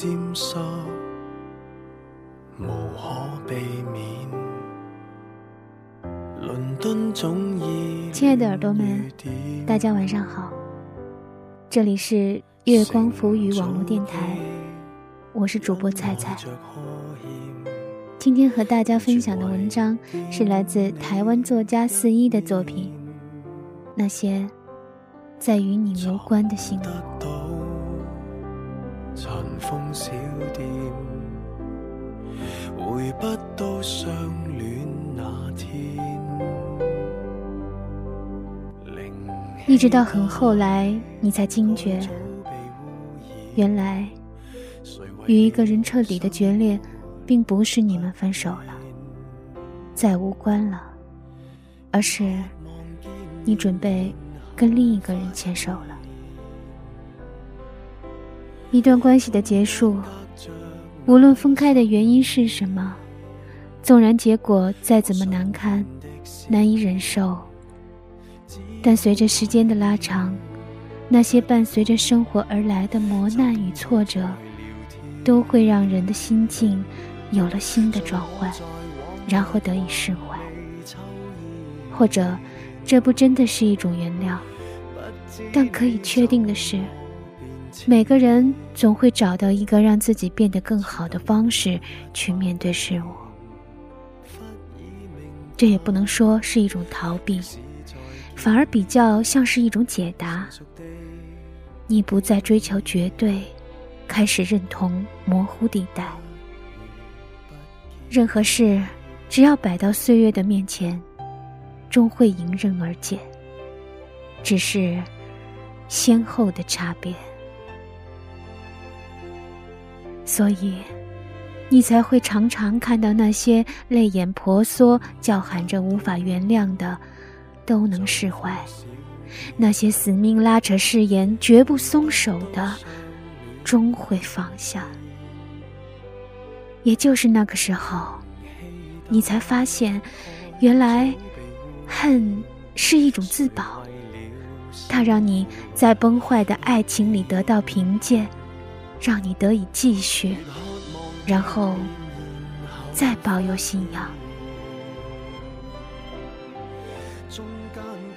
沾湿，无可避免。伦敦总已亲爱的耳朵们，大家晚上好，这里是月光浮语网络电台，我是主播菜菜。今天和大家分享的文章是来自台湾作家四一的作品，那些在与你无关的幸福。尘封小店，回不到相恋那天。一直到很后来，你才惊觉，原来与一个人彻底的决裂，并不是你们分手了，再无关了，而是你准备跟另一个人牵手了。一段关系的结束，无论分开的原因是什么，纵然结果再怎么难堪、难以忍受，但随着时间的拉长，那些伴随着生活而来的磨难与挫折，都会让人的心境有了新的转换，然后得以释怀。或者，这不真的是一种原谅，但可以确定的是。每个人总会找到一个让自己变得更好的方式去面对事物，这也不能说是一种逃避，反而比较像是一种解答。你不再追求绝对，开始认同模糊地带。任何事，只要摆到岁月的面前，终会迎刃而解，只是先后的差别。所以，你才会常常看到那些泪眼婆娑、叫喊着无法原谅的，都能释怀；那些死命拉扯誓言、绝不松手的，终会放下。也就是那个时候，你才发现，原来恨是一种自保，它让你在崩坏的爱情里得到凭借。让你得以继续，然后再保有信仰。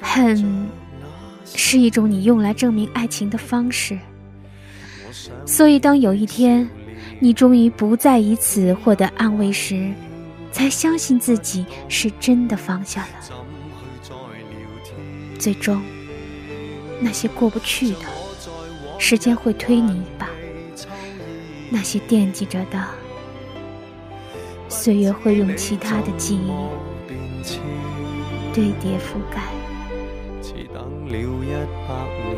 恨是一种你用来证明爱情的方式，所以当有一天你终于不再以此获得安慰时，才相信自己是真的放下了。最终，那些过不去的，时间会推你一把。那些惦记着的，岁月会用其他的记忆堆叠覆盖。似等了一百年，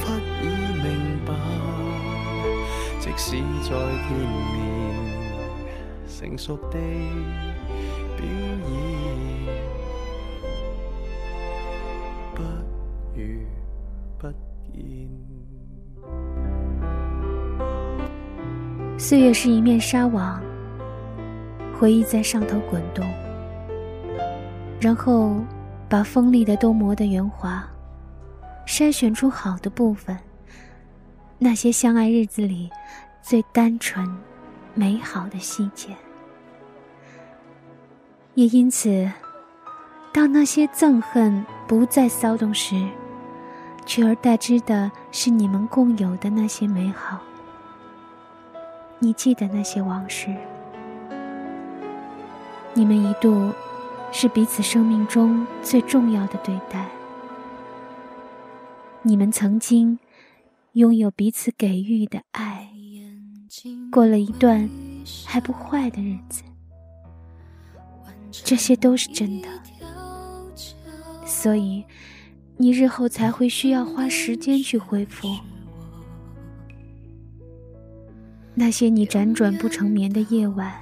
忽已明白，即使在天面，成熟地表演，岁月是一面纱网，回忆在上头滚动，然后把锋利的都磨得圆滑，筛选出好的部分，那些相爱日子里最单纯、美好的细节。也因此，当那些憎恨不再骚动时，取而代之的是你们共有的那些美好。你记得那些往事？你们一度是彼此生命中最重要的对待。你们曾经拥有彼此给予的爱，过了一段还不坏的日子。这些都是真的，所以你日后才会需要花时间去恢复。那些你辗转不成眠的夜晚，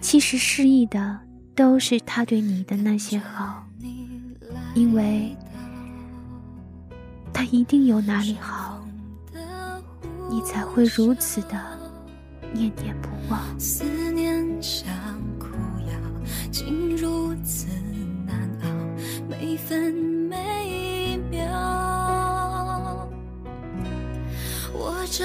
其实失忆的都是他对你的那些好，因为他一定有哪里好，你才会如此的念念不忘。思念像苦药，竟如此难熬，每分每秒，我找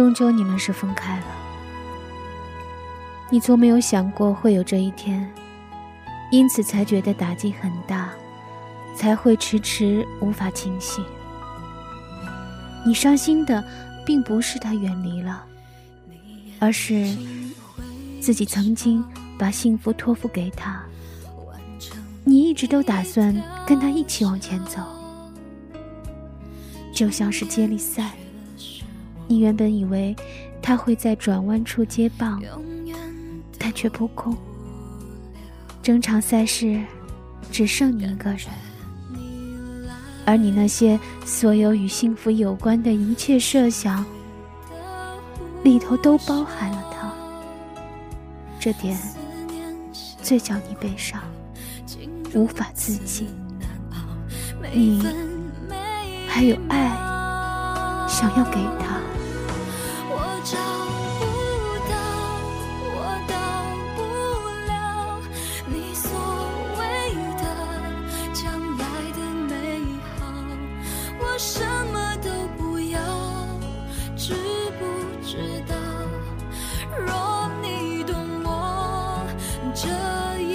终究你们是分开了。你从没有想过会有这一天，因此才觉得打击很大，才会迟迟无法清醒。你伤心的，并不是他远离了，而是自己曾经把幸福托付给他。你一直都打算跟他一起往前走，就像是接力赛。你原本以为他会在转弯处接棒，但却扑空。整场赛事只剩你一个人，而你那些所有与幸福有关的一切设想，里头都包含了他。这点最叫你悲伤，无法自己。你还有爱想要给他。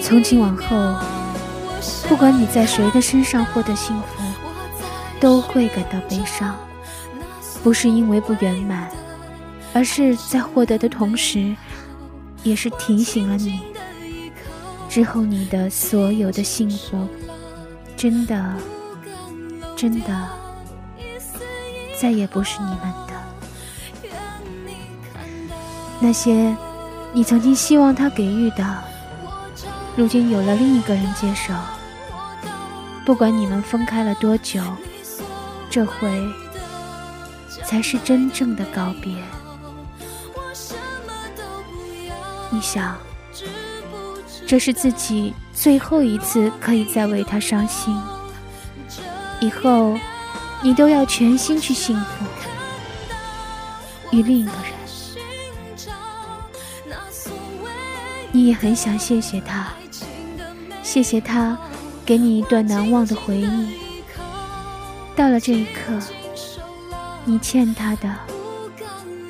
从今往后，不管你在谁的身上获得幸福，都会感到悲伤。不是因为不圆满，而是在获得的同时，也是提醒了你，之后你的所有的幸福，真的，真的，再也不是你们的。那些你曾经希望他给予的。如今有了另一个人接手，不管你们分开了多久，这回才是真正的告别。你想，这是自己最后一次可以再为他伤心，以后你都要全心去幸福，与另一个人。你也很想谢谢他。谢谢他，给你一段难忘的回忆。到了这一刻，你欠他的，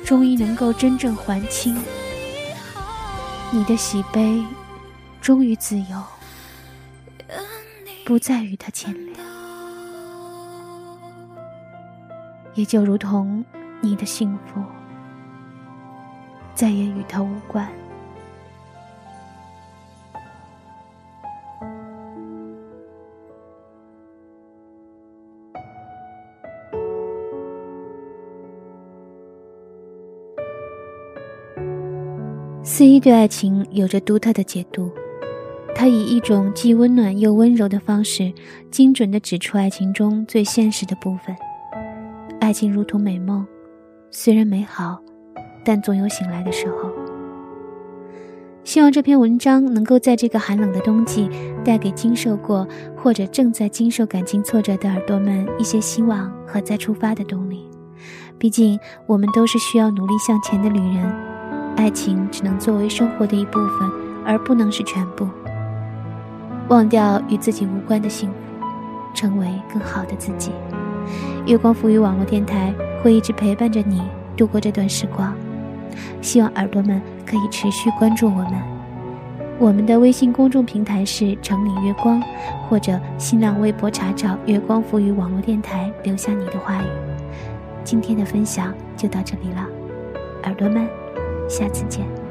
终于能够真正还清。你的喜悲，终于自由，不再与他牵连。也就如同你的幸福，再也与他无关。四一对爱情有着独特的解读，他以一种既温暖又温柔的方式，精准地指出爱情中最现实的部分。爱情如同美梦，虽然美好，但总有醒来的时候。希望这篇文章能够在这个寒冷的冬季，带给经受过或者正在经受感情挫折的耳朵们一些希望和再出发的动力。毕竟，我们都是需要努力向前的旅人。爱情只能作为生活的一部分，而不能是全部。忘掉与自己无关的幸福，成为更好的自己。月光浮语网络电台会一直陪伴着你度过这段时光。希望耳朵们可以持续关注我们。我们的微信公众平台是“城里月光”，或者新浪微博查找“月光浮语网络电台”，留下你的话语。今天的分享就到这里了，耳朵们。下次见。